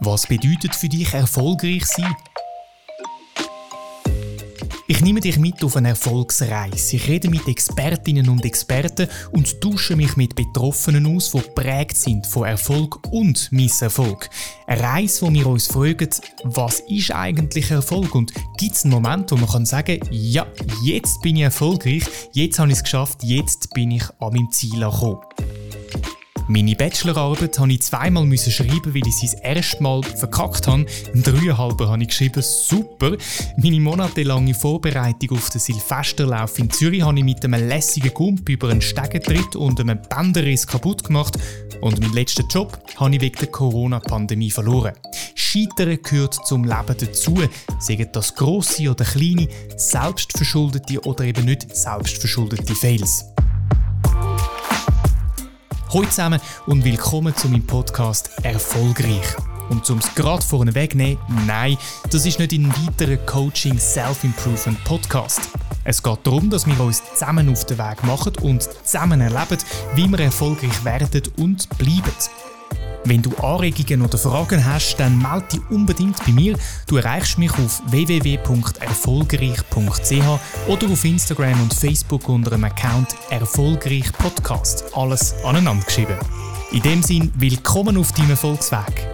Was bedeutet für dich erfolgreich sein? Ich nehme dich mit auf eine Erfolgsreise. Ich rede mit Expertinnen und Experten und tausche mich mit Betroffenen aus, die geprägt sind von Erfolg und Misserfolg. Eine Reise, wo wir uns fragen, was ist eigentlich Erfolg und gibt es einen Moment, wo man kann sagen, ja, jetzt bin ich erfolgreich, jetzt habe ich es geschafft, jetzt bin ich an meinem Ziel angekommen. Meine Bachelorarbeit musste ich zweimal schreiben, weil ich sie das erste Mal verkackt habe. Ein dreieinhalber habe ich geschrieben, super. Meine monatelange Vorbereitung auf den Silvesterlauf in Zürich habe ich mit einem lässigen Gump über einen Stegentritt und einem Bänderriss kaputt gemacht. Und meinen letzten Job habe ich wegen der Corona-Pandemie verloren. Scheitern gehört zum Leben dazu, sagen das grosse oder kleine, selbstverschuldete oder eben nicht selbstverschuldete Fails. Hallo zusammen und willkommen zu meinem Podcast Erfolgreich. Und um es gerade vorne wegnehmen, nein, das ist nicht ein weiterer Coaching Self-Improvement Podcast. Es geht darum, dass wir uns zusammen auf den Weg machen und zusammen erleben, wie wir erfolgreich werden und bleiben. Wenn du Anregungen oder Fragen hast, dann melde dich unbedingt bei mir. Du erreichst mich auf www.erfolgreich.ch oder auf Instagram und Facebook unter dem Account Erfolgreich Podcast. Alles aneinander geschrieben. In dem Sinn, willkommen auf deinem Erfolgsweg.